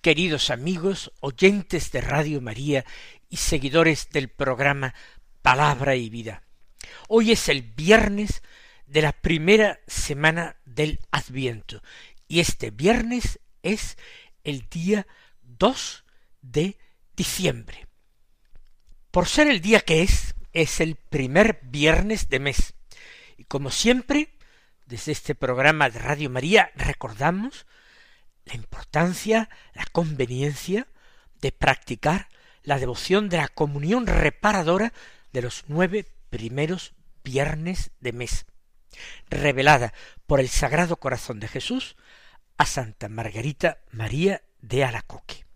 queridos amigos, oyentes de Radio María y seguidores del programa Palabra y Vida. Hoy es el viernes de la primera semana del Adviento y este viernes es el día 2 de diciembre. Por ser el día que es, es el primer viernes de mes. Y como siempre, desde este programa de Radio María recordamos la importancia, la conveniencia de practicar la devoción de la comunión reparadora de los nueve primeros viernes de mes, revelada por el Sagrado Corazón de Jesús a Santa Margarita María de Alacoque.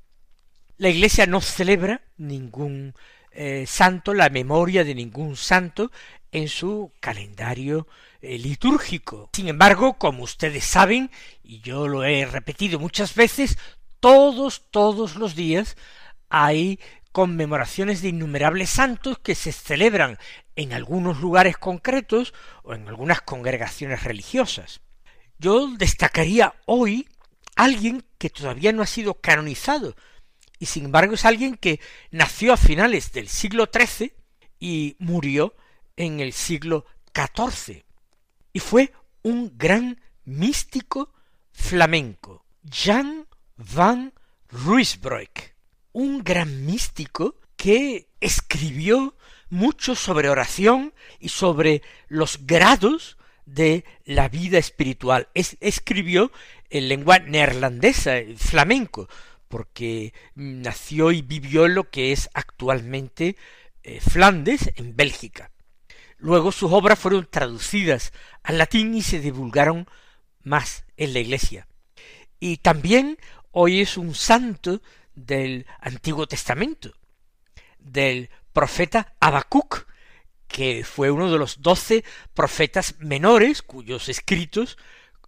La Iglesia no celebra ningún eh, santo, la memoria de ningún santo en su calendario eh, litúrgico. Sin embargo, como ustedes saben, y yo lo he repetido muchas veces, todos, todos los días hay conmemoraciones de innumerables santos que se celebran en algunos lugares concretos o en algunas congregaciones religiosas. Yo destacaría hoy alguien que todavía no ha sido canonizado, y sin embargo es alguien que nació a finales del siglo XIII y murió en el siglo XIV. Y fue un gran místico flamenco, Jan van Ruysbroek, un gran místico que escribió mucho sobre oración y sobre los grados de la vida espiritual. escribió en lengua neerlandesa, flamenco, porque nació y vivió lo que es actualmente eh, Flandes, en Bélgica. Luego sus obras fueron traducidas al latín y se divulgaron más en la Iglesia. Y también hoy es un santo del Antiguo Testamento, del profeta Habacuc, que fue uno de los doce profetas menores cuyos escritos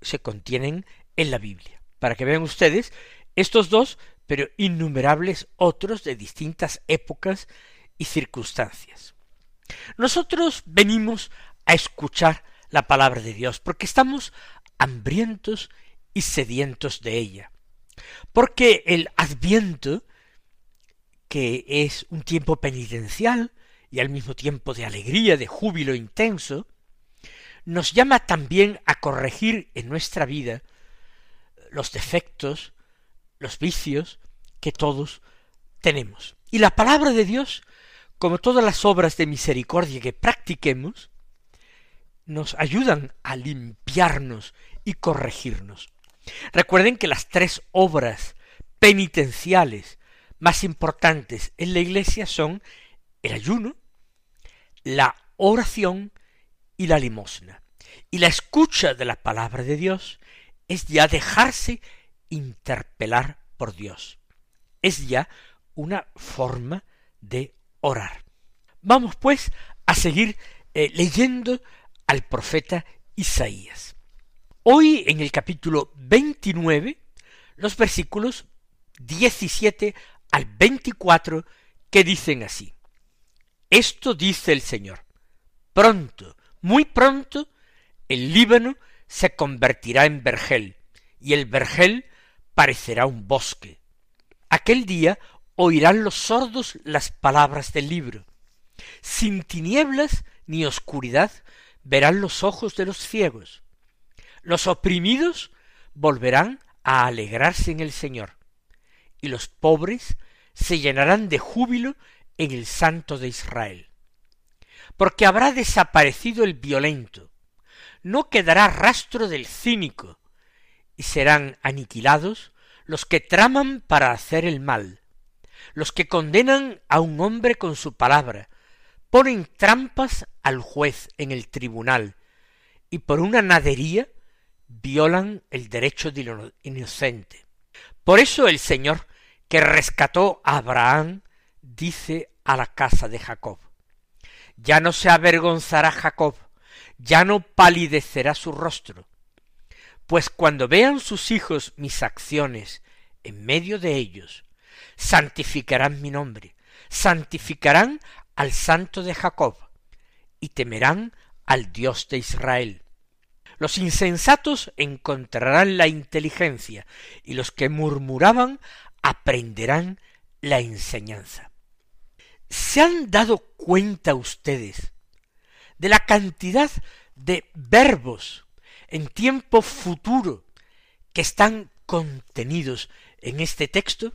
se contienen en la Biblia. Para que vean ustedes, estos dos pero innumerables otros de distintas épocas y circunstancias. Nosotros venimos a escuchar la palabra de Dios porque estamos hambrientos y sedientos de ella. Porque el adviento, que es un tiempo penitencial y al mismo tiempo de alegría, de júbilo intenso, nos llama también a corregir en nuestra vida los defectos, los vicios que todos tenemos. Y la palabra de Dios, como todas las obras de misericordia que practiquemos, nos ayudan a limpiarnos y corregirnos. Recuerden que las tres obras penitenciales más importantes en la Iglesia son el ayuno, la oración y la limosna. Y la escucha de la palabra de Dios es ya dejarse interpelar por Dios. Es ya una forma de orar. Vamos pues a seguir eh, leyendo al profeta Isaías. Hoy en el capítulo 29, los versículos 17 al 24 que dicen así. Esto dice el Señor. Pronto, muy pronto, el Líbano se convertirá en vergel, y el vergel parecerá un bosque. Aquel día oirán los sordos las palabras del libro. Sin tinieblas ni oscuridad verán los ojos de los ciegos. Los oprimidos volverán a alegrarse en el Señor, y los pobres se llenarán de júbilo en el Santo de Israel. Porque habrá desaparecido el violento, no quedará rastro del cínico, y serán aniquilados los que traman para hacer el mal, los que condenan a un hombre con su palabra, ponen trampas al juez en el tribunal, y por una nadería violan el derecho del inocente. Por eso el Señor que rescató a Abraham, dice a la casa de Jacob. Ya no se avergonzará Jacob, ya no palidecerá su rostro, pues cuando vean sus hijos mis acciones en medio de ellos, santificarán mi nombre, santificarán al santo de Jacob, y temerán al Dios de Israel. Los insensatos encontrarán la inteligencia, y los que murmuraban aprenderán la enseñanza. ¿Se han dado cuenta ustedes de la cantidad de verbos en tiempo futuro que están contenidos en este texto?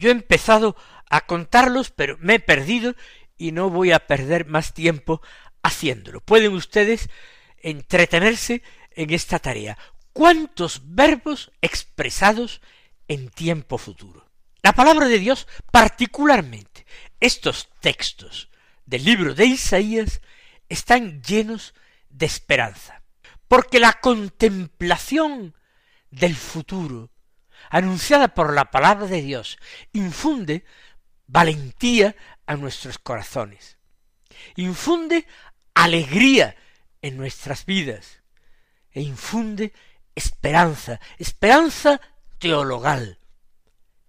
Yo he empezado a contarlos, pero me he perdido y no voy a perder más tiempo haciéndolo. Pueden ustedes entretenerse en esta tarea. ¿Cuántos verbos expresados en tiempo futuro? La palabra de Dios, particularmente estos textos del libro de Isaías, están llenos de esperanza, porque la contemplación del futuro, anunciada por la palabra de Dios, infunde valentía a nuestros corazones, infunde alegría en nuestras vidas e infunde esperanza, esperanza teologal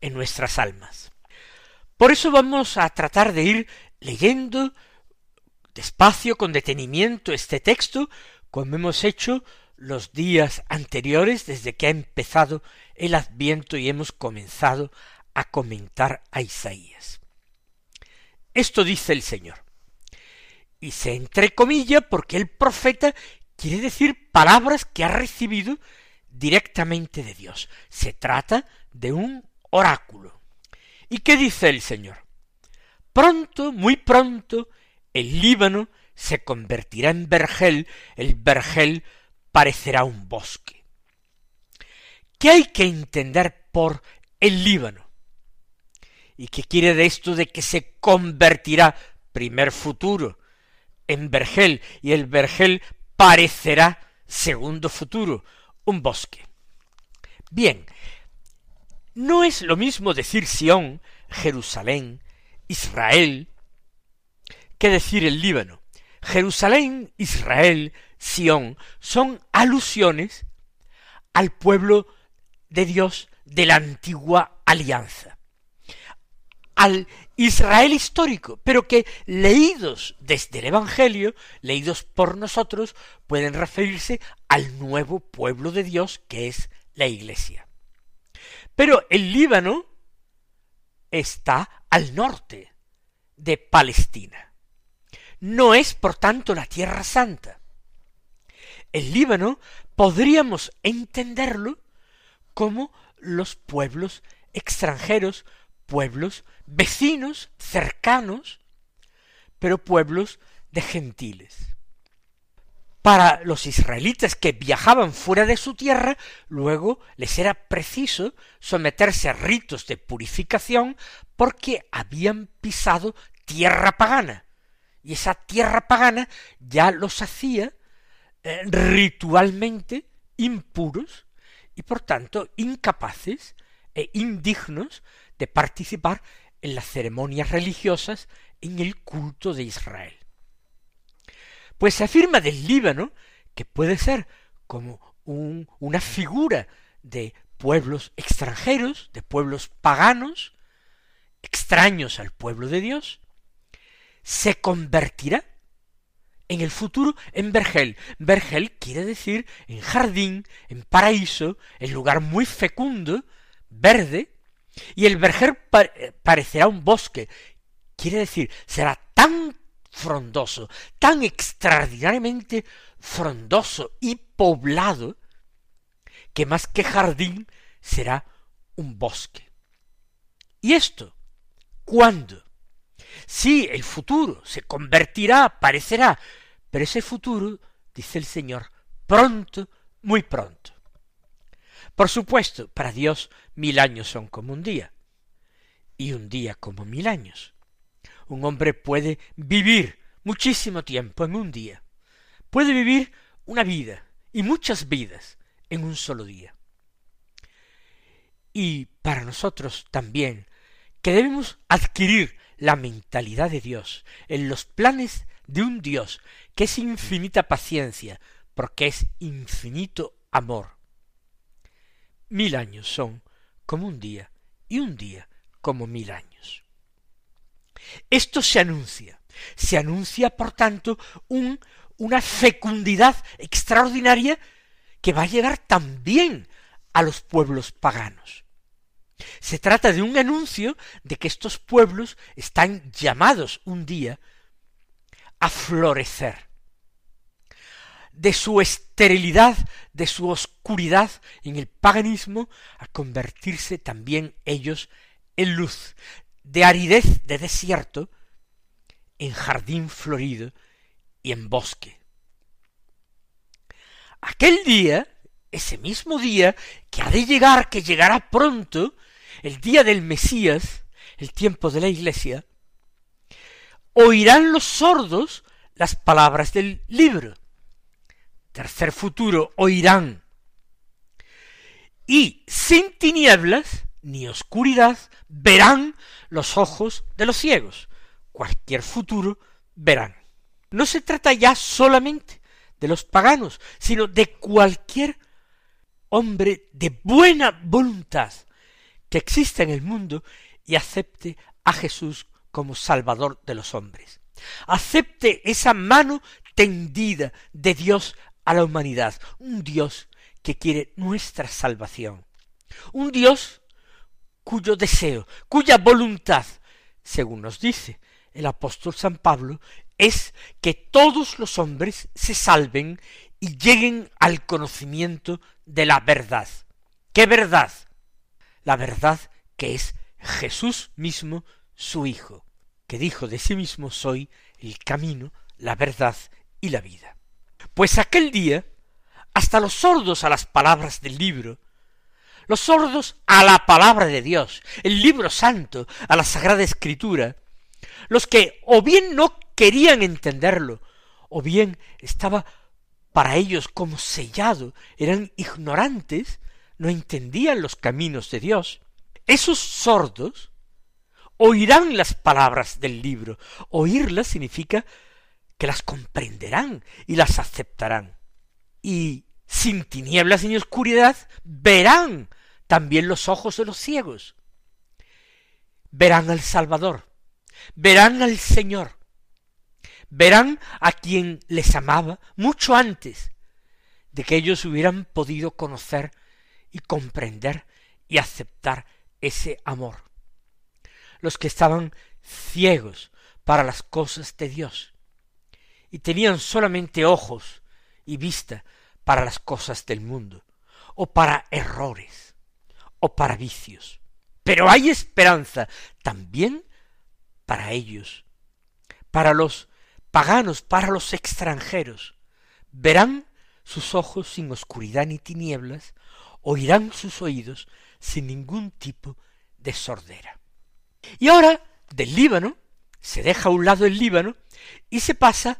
en nuestras almas. Por eso vamos a tratar de ir leyendo despacio, con detenimiento, este texto, como hemos hecho los días anteriores desde que ha empezado el adviento y hemos comenzado a comentar a Isaías. Esto dice el Señor. Y se entrecomilla porque el profeta quiere decir palabras que ha recibido directamente de Dios. Se trata de un oráculo. ¿Y qué dice el Señor? Pronto, muy pronto, el Líbano se convertirá en vergel, el vergel parecerá un bosque. ¿Qué hay que entender por el Líbano? ¿Y qué quiere de esto de que se convertirá, primer futuro, en vergel y el vergel parecerá, segundo futuro, un bosque? Bien, no es lo mismo decir Sión, Jerusalén, Israel, que decir el Líbano. Jerusalén, Israel, Sión son alusiones al pueblo de Dios de la antigua alianza, al Israel histórico, pero que leídos desde el Evangelio, leídos por nosotros, pueden referirse al nuevo pueblo de Dios que es la Iglesia. Pero el Líbano está al norte de Palestina. No es, por tanto, la Tierra Santa. El Líbano podríamos entenderlo como los pueblos extranjeros, pueblos vecinos, cercanos, pero pueblos de gentiles para los israelitas que viajaban fuera de su tierra, luego les era preciso someterse a ritos de purificación porque habían pisado tierra pagana. Y esa tierra pagana ya los hacía eh, ritualmente impuros y por tanto incapaces e indignos de participar en las ceremonias religiosas en el culto de Israel. Pues se afirma del Líbano que puede ser como una figura de pueblos extranjeros, de pueblos paganos, extraños al pueblo de Dios, se convertirá en el futuro en vergel. Vergel quiere decir en jardín, en paraíso, en lugar muy fecundo, verde, y el vergel parecerá un bosque. Quiere decir, será tan frondoso, tan extraordinariamente frondoso y poblado, que más que jardín será un bosque. ¿Y esto? ¿Cuándo? Sí, el futuro se convertirá, aparecerá, pero ese futuro, dice el Señor, pronto, muy pronto. Por supuesto, para Dios mil años son como un día, y un día como mil años. Un hombre puede vivir muchísimo tiempo en un día. Puede vivir una vida y muchas vidas en un solo día. Y para nosotros también que debemos adquirir la mentalidad de Dios, en los planes de un Dios que es infinita paciencia, porque es infinito amor. Mil años son como un día, y un día como mil años. Esto se anuncia. Se anuncia, por tanto, un, una fecundidad extraordinaria que va a llegar también a los pueblos paganos. Se trata de un anuncio de que estos pueblos están llamados un día a florecer, de su esterilidad, de su oscuridad en el paganismo, a convertirse también ellos en luz, de aridez, de desierto, en jardín florido y en bosque. Aquel día, ese mismo día, que ha de llegar, que llegará pronto, el día del Mesías, el tiempo de la Iglesia, oirán los sordos las palabras del libro. Tercer futuro, oirán. Y sin tinieblas ni oscuridad verán los ojos de los ciegos. Cualquier futuro verán. No se trata ya solamente de los paganos, sino de cualquier hombre de buena voluntad que exista en el mundo y acepte a Jesús como Salvador de los hombres. Acepte esa mano tendida de Dios a la humanidad, un Dios que quiere nuestra salvación, un Dios cuyo deseo, cuya voluntad, según nos dice el apóstol San Pablo, es que todos los hombres se salven y lleguen al conocimiento de la verdad. ¿Qué verdad? La verdad que es Jesús mismo, su Hijo, que dijo de sí mismo soy el camino, la verdad y la vida. Pues aquel día, hasta los sordos a las palabras del libro, los sordos a la palabra de Dios, el libro santo, a la sagrada escritura, los que o bien no querían entenderlo, o bien estaba para ellos como sellado, eran ignorantes, no entendían los caminos de Dios, esos sordos oirán las palabras del libro. Oírlas significa que las comprenderán y las aceptarán. Y sin tinieblas ni oscuridad verán también los ojos de los ciegos. Verán al Salvador, verán al Señor, verán a quien les amaba mucho antes de que ellos hubieran podido conocer y comprender y aceptar ese amor los que estaban ciegos para las cosas de Dios y tenían solamente ojos y vista para las cosas del mundo, o para errores, o para vicios. Pero hay esperanza también para ellos, para los paganos, para los extranjeros. Verán sus ojos sin oscuridad ni tinieblas, oirán sus oídos sin ningún tipo de sordera. Y ahora, del Líbano, se deja a un lado el Líbano y se pasa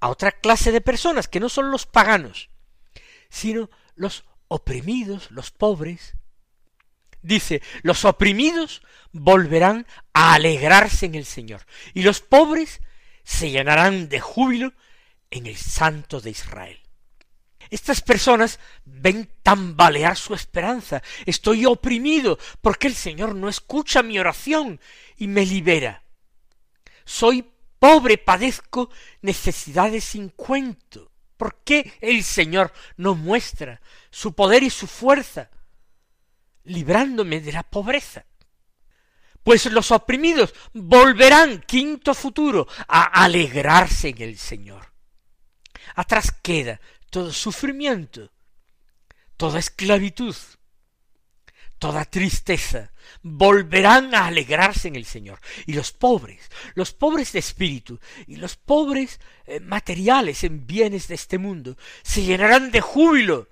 a otra clase de personas que no son los paganos, sino los oprimidos, los pobres. Dice, los oprimidos volverán a alegrarse en el Señor, y los pobres se llenarán de júbilo en el Santo de Israel. Estas personas ven tambalear su esperanza. Estoy oprimido porque el Señor no escucha mi oración y me libera. Soy pobre, padezco necesidades sin cuento. ¿Por qué el Señor no muestra su poder y su fuerza, librándome de la pobreza? Pues los oprimidos volverán, quinto futuro, a alegrarse en el Señor. Atrás queda todo sufrimiento, toda esclavitud, toda tristeza, volverán a alegrarse en el Señor. Y los pobres, los pobres de espíritu y los pobres eh, materiales en bienes de este mundo, se llenarán de júbilo,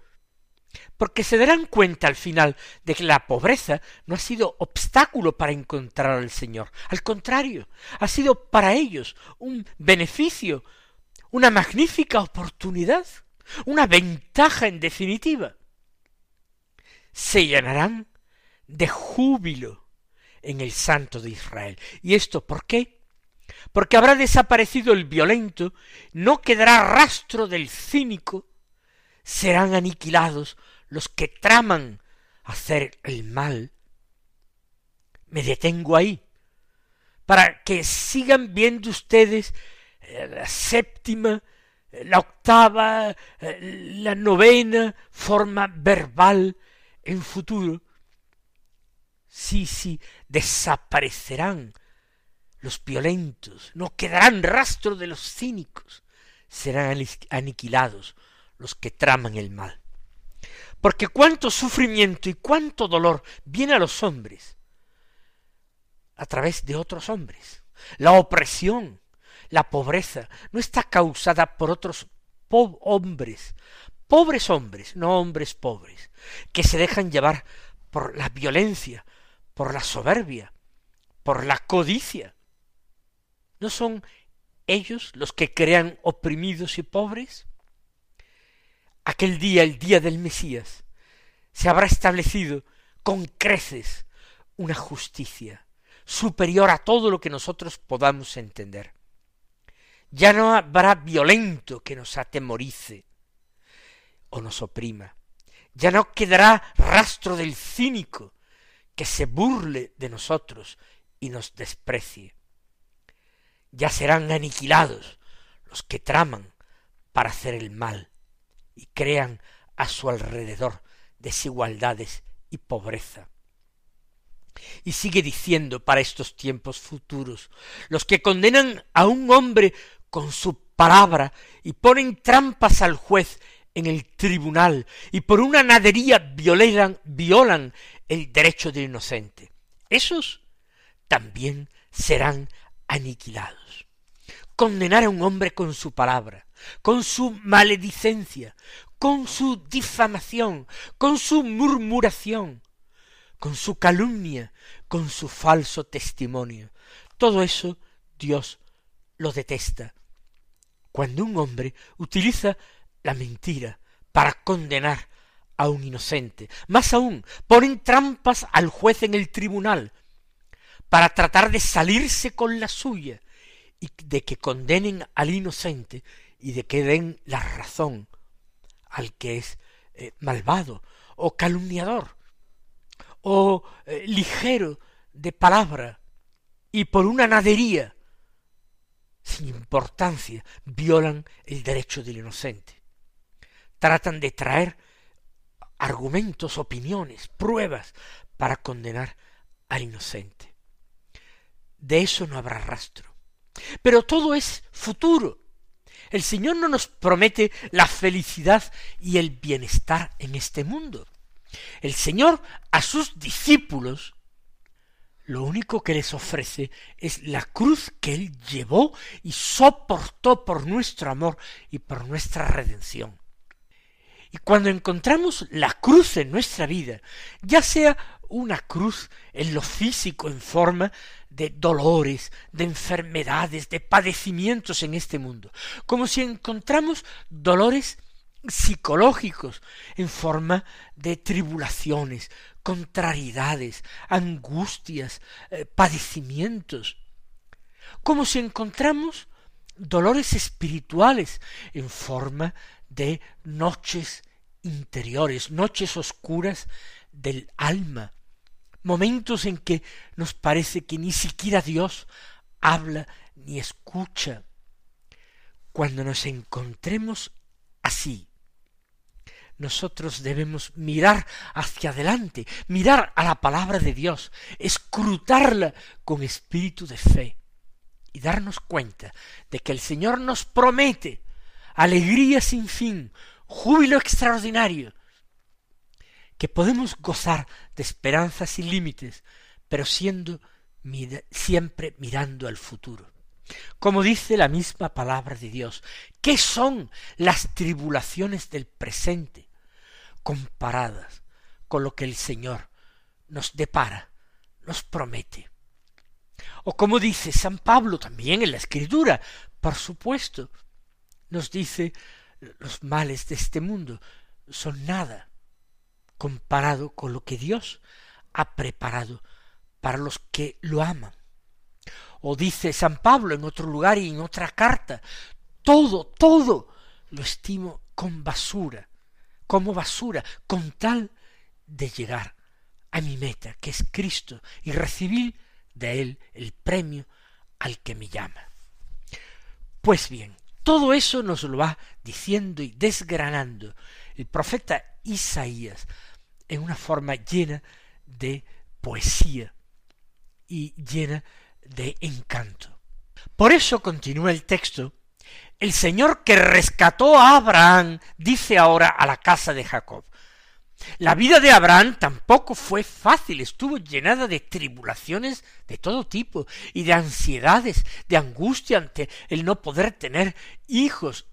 porque se darán cuenta al final de que la pobreza no ha sido obstáculo para encontrar al Señor. Al contrario, ha sido para ellos un beneficio, una magnífica oportunidad una ventaja en definitiva. Se llenarán de júbilo en el Santo de Israel. ¿Y esto por qué? Porque habrá desaparecido el violento, no quedará rastro del cínico, serán aniquilados los que traman hacer el mal. Me detengo ahí, para que sigan viendo ustedes eh, la séptima, la octava, la novena forma verbal en futuro. Sí, sí, desaparecerán los violentos, no quedarán rastro de los cínicos, serán aniquilados los que traman el mal. Porque cuánto sufrimiento y cuánto dolor viene a los hombres a través de otros hombres. La opresión, la pobreza, no está causada por otros hombres, pobres hombres, no hombres pobres, que se dejan llevar por la violencia, por la soberbia, por la codicia. ¿No son ellos los que crean oprimidos y pobres? Aquel día, el día del Mesías, se habrá establecido con creces una justicia, superior a todo lo que nosotros podamos entender. Ya no habrá violento que nos atemorice o nos oprima. Ya no quedará rastro del cínico que se burle de nosotros y nos desprecie. Ya serán aniquilados los que traman para hacer el mal y crean a su alrededor desigualdades y pobreza. Y sigue diciendo para estos tiempos futuros, los que condenan a un hombre con su palabra y ponen trampas al juez en el tribunal y por una nadería violan, violan el derecho del inocente. Esos también serán aniquilados. Condenar a un hombre con su palabra, con su maledicencia, con su difamación, con su murmuración, con su calumnia, con su falso testimonio. Todo eso Dios lo detesta. Cuando un hombre utiliza la mentira para condenar a un inocente, más aún, ponen trampas al juez en el tribunal para tratar de salirse con la suya y de que condenen al inocente y de que den la razón al que es eh, malvado o calumniador o eh, ligero de palabra y por una nadería importancia violan el derecho del inocente. Tratan de traer argumentos, opiniones, pruebas para condenar al inocente. De eso no habrá rastro. Pero todo es futuro. El Señor no nos promete la felicidad y el bienestar en este mundo. El Señor a sus discípulos lo único que les ofrece es la cruz que Él llevó y soportó por nuestro amor y por nuestra redención. Y cuando encontramos la cruz en nuestra vida, ya sea una cruz en lo físico en forma de dolores, de enfermedades, de padecimientos en este mundo, como si encontramos dolores psicológicos en forma de tribulaciones, contrariedades, angustias, eh, padecimientos, como si encontramos dolores espirituales en forma de noches interiores, noches oscuras del alma, momentos en que nos parece que ni siquiera Dios habla ni escucha. Cuando nos encontremos así, nosotros debemos mirar hacia adelante, mirar a la palabra de Dios, escrutarla con espíritu de fe y darnos cuenta de que el Señor nos promete alegría sin fin, júbilo extraordinario, que podemos gozar de esperanzas sin límites, pero siendo siempre mirando al futuro. Como dice la misma palabra de Dios, ¿qué son las tribulaciones del presente? Comparadas con lo que el Señor nos depara, nos promete. O como dice San Pablo también en la Escritura, por supuesto, nos dice los males de este mundo son nada comparado con lo que Dios ha preparado para los que lo aman. O dice San Pablo en otro lugar y en otra carta, todo, todo lo estimo con basura, como basura, con tal de llegar a mi meta, que es Cristo, y recibir de Él el premio al que me llama. Pues bien, todo eso nos lo va diciendo y desgranando el profeta Isaías en una forma llena de poesía y llena de encanto. Por eso continúa el texto, el Señor que rescató a Abraham dice ahora a la casa de Jacob, la vida de Abraham tampoco fue fácil, estuvo llenada de tribulaciones de todo tipo y de ansiedades, de angustia ante el no poder tener hijos.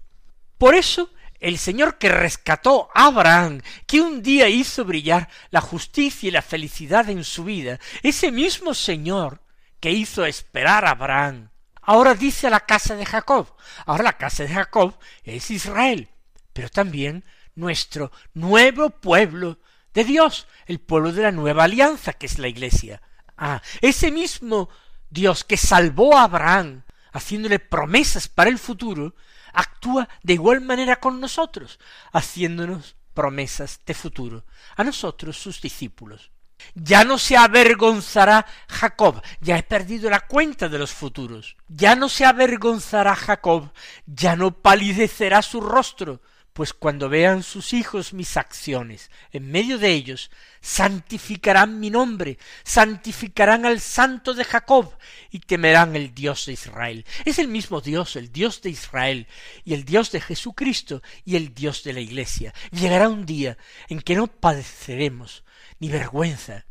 Por eso el Señor que rescató a Abraham, que un día hizo brillar la justicia y la felicidad en su vida, ese mismo Señor que hizo esperar a Abraham, ahora dice la casa de Jacob, ahora la casa de Jacob es Israel, pero también nuestro nuevo pueblo de Dios, el pueblo de la nueva alianza, que es la iglesia. Ah, ese mismo Dios que salvó a Abraham, haciéndole promesas para el futuro, actúa de igual manera con nosotros, haciéndonos promesas de futuro, a nosotros sus discípulos. Ya no se avergonzará Jacob, ya he perdido la cuenta de los futuros. Ya no se avergonzará Jacob, ya no palidecerá su rostro, pues cuando vean sus hijos mis acciones en medio de ellos, santificarán mi nombre, santificarán al santo de Jacob y temerán el Dios de Israel. Es el mismo Dios, el Dios de Israel y el Dios de Jesucristo y el Dios de la Iglesia. Llegará un día en que no padeceremos ni vergüenza,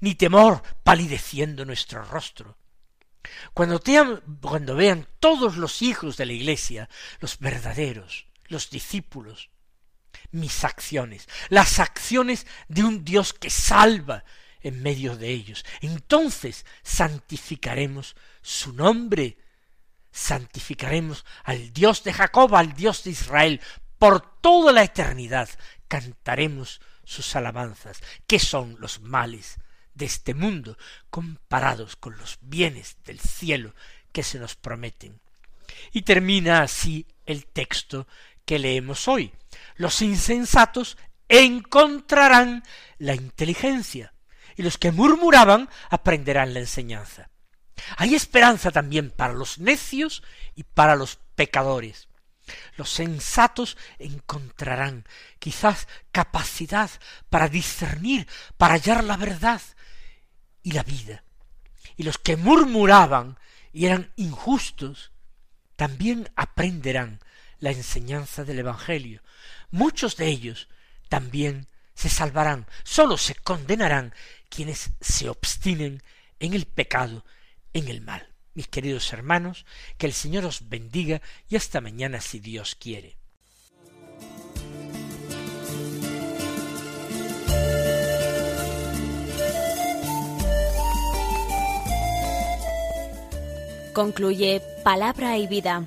ni temor palideciendo nuestro rostro. Cuando, cuando vean todos los hijos de la Iglesia, los verdaderos, los discípulos, mis acciones, las acciones de un Dios que salva en medio de ellos. Entonces santificaremos su nombre, santificaremos al Dios de Jacob, al Dios de Israel, por toda la eternidad cantaremos sus alabanzas, que son los males de este mundo comparados con los bienes del cielo que se nos prometen. Y termina así el texto que leemos hoy. Los insensatos encontrarán la inteligencia, y los que murmuraban aprenderán la enseñanza. Hay esperanza también para los necios y para los pecadores. Los sensatos encontrarán quizás capacidad para discernir, para hallar la verdad y la vida. Y los que murmuraban y eran injustos, también aprenderán la enseñanza del Evangelio. Muchos de ellos también se salvarán, sólo se condenarán quienes se obstinen en el pecado, en el mal. Mis queridos hermanos, que el Señor os bendiga y hasta mañana si Dios quiere. Concluye Palabra y Vida